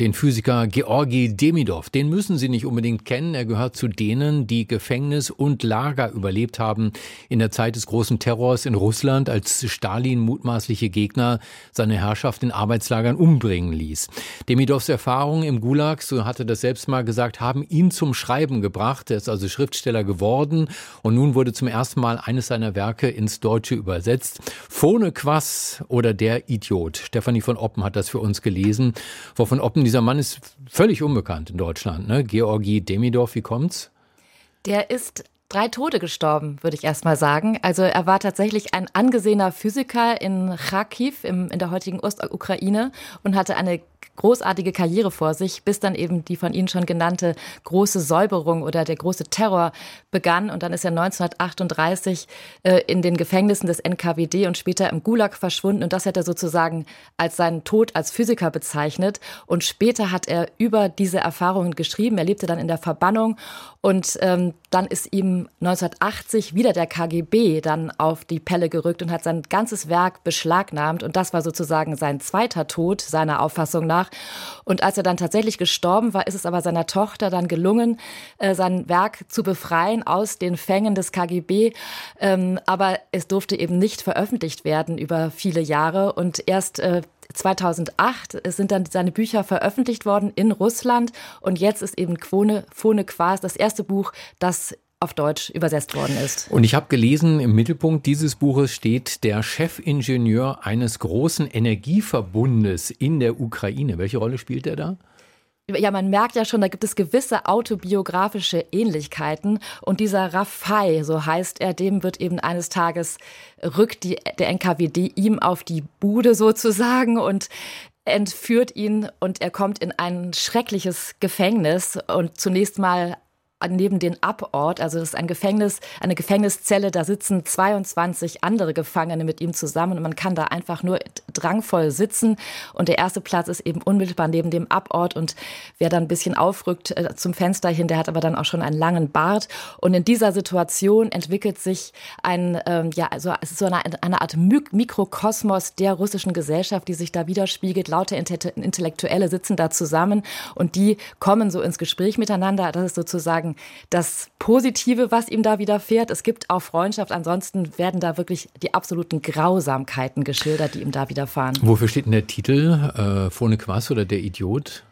den Physiker Georgi Demidov, den müssen Sie nicht unbedingt kennen. Er gehört zu denen, die Gefängnis und Lager überlebt haben in der Zeit des großen Terrors in Russland, als Stalin mutmaßliche Gegner seine Herrschaft in Arbeitslagern umbringen ließ. Demidovs Erfahrungen im Gulag, so hatte das selbst mal gesagt, haben ihn zum Schreiben gebracht. Er ist also Schriftsteller geworden und nun wurde zum ersten Mal eines seiner Werke ins Deutsche übersetzt. Phone Quass oder Der Idiot. Stefanie von Oppen hat das für uns gelesen. Frau von Oppen, dieser Mann ist völlig unbekannt in Deutschland. Ne? Georgi Demidov, wie kommt's? Der ist drei Tode gestorben, würde ich erst mal sagen. Also er war tatsächlich ein angesehener Physiker in Kharkiv im, in der heutigen Ostukraine und hatte eine großartige Karriere vor sich, bis dann eben die von Ihnen schon genannte große Säuberung oder der große Terror begann. Und dann ist er 1938 äh, in den Gefängnissen des NKWD und später im Gulag verschwunden. Und das hat er sozusagen als seinen Tod als Physiker bezeichnet. Und später hat er über diese Erfahrungen geschrieben. Er lebte dann in der Verbannung und ähm, dann ist ihm 1980 wieder der KGB dann auf die Pelle gerückt und hat sein ganzes Werk beschlagnahmt. Und das war sozusagen sein zweiter Tod, seiner Auffassung nach. Und als er dann tatsächlich gestorben war, ist es aber seiner Tochter dann gelungen, äh, sein Werk zu befreien aus den Fängen des KGB. Ähm, aber es durfte eben nicht veröffentlicht werden über viele Jahre. Und erst äh, 2008 sind dann seine Bücher veröffentlicht worden in Russland und jetzt ist eben Quone, Phone Quas das erste Buch, das auf Deutsch übersetzt worden ist. Und ich habe gelesen, im Mittelpunkt dieses Buches steht der Chefingenieur eines großen Energieverbundes in der Ukraine. Welche Rolle spielt er da? ja, man merkt ja schon, da gibt es gewisse autobiografische Ähnlichkeiten. Und dieser Rafai, so heißt er, dem wird eben eines Tages rückt die, der NKWD ihm auf die Bude sozusagen und entführt ihn und er kommt in ein schreckliches Gefängnis und zunächst mal neben den Abort, also das ist ein Gefängnis, eine Gefängniszelle, da sitzen 22 andere Gefangene mit ihm zusammen und man kann da einfach nur drangvoll sitzen und der erste Platz ist eben unmittelbar neben dem Abort und wer dann ein bisschen aufrückt äh, zum Fenster hin, der hat aber dann auch schon einen langen Bart und in dieser Situation entwickelt sich ein, ähm, ja, also es ist so eine, eine Art Mikrokosmos der russischen Gesellschaft, die sich da widerspiegelt. Lauter Intellektuelle sitzen da zusammen und die kommen so ins Gespräch miteinander. Das ist sozusagen das Positive, was ihm da widerfährt. Es gibt auch Freundschaft. Ansonsten werden da wirklich die absoluten Grausamkeiten geschildert, die ihm da widerfahren. Wofür steht denn der Titel? Äh, Phone Quas oder der Idiot?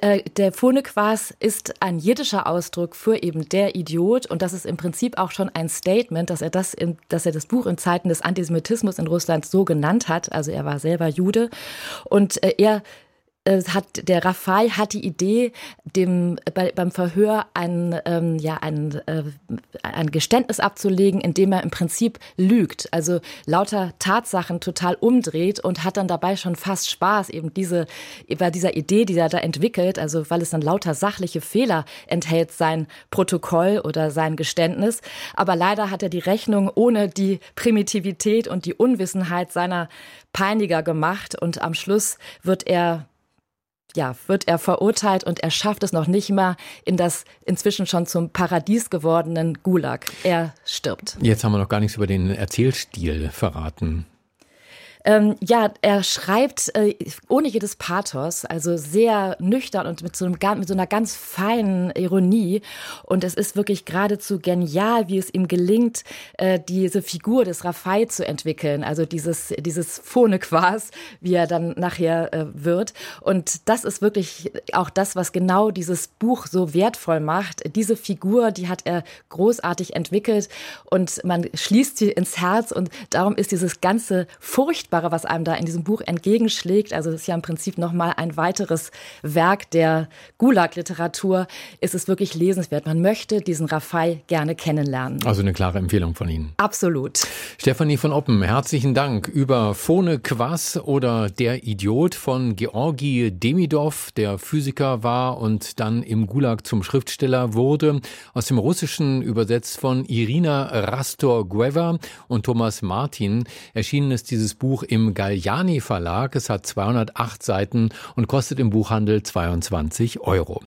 Äh, der Phonequas ist ein jiddischer Ausdruck für eben der Idiot und das ist im Prinzip auch schon ein Statement, dass er das, in, dass er das Buch in Zeiten des Antisemitismus in Russland so genannt hat. Also er war selber Jude und äh, er hat der Rafai hat die Idee, dem bei, beim Verhör ein ähm, ja ein, äh, ein Geständnis abzulegen, indem er im Prinzip lügt, also lauter Tatsachen total umdreht und hat dann dabei schon fast Spaß eben diese bei dieser Idee, die er da entwickelt, also weil es dann lauter sachliche Fehler enthält sein Protokoll oder sein Geständnis, aber leider hat er die Rechnung ohne die Primitivität und die Unwissenheit seiner Peiniger gemacht und am Schluss wird er ja, wird er verurteilt und er schafft es noch nicht mal in das inzwischen schon zum Paradies gewordenen Gulag. Er stirbt. Jetzt haben wir noch gar nichts über den Erzählstil verraten. Ähm, ja, er schreibt äh, ohne jedes Pathos, also sehr nüchtern und mit so, einem, mit so einer ganz feinen Ironie. Und es ist wirklich geradezu genial, wie es ihm gelingt, äh, diese Figur des Rafai zu entwickeln. Also dieses, dieses Phonequas, wie er dann nachher äh, wird. Und das ist wirklich auch das, was genau dieses Buch so wertvoll macht. Diese Figur, die hat er großartig entwickelt und man schließt sie ins Herz und darum ist dieses ganze furchtbar Furchtbare, was einem da in diesem Buch entgegenschlägt. Also es ist ja im Prinzip nochmal ein weiteres Werk der Gulag-Literatur. Ist es wirklich lesenswert. Man möchte diesen Rafai gerne kennenlernen. Also eine klare Empfehlung von Ihnen. Absolut. Stefanie von Oppen, herzlichen Dank über Phone Quas oder Der Idiot von Georgi Demidov, der Physiker war und dann im Gulag zum Schriftsteller wurde. Aus dem Russischen übersetzt von Irina Rastor-Gueva und Thomas Martin. Erschienen ist dieses Buch im Galliani Verlag. Es hat 208 Seiten und kostet im Buchhandel 22 Euro.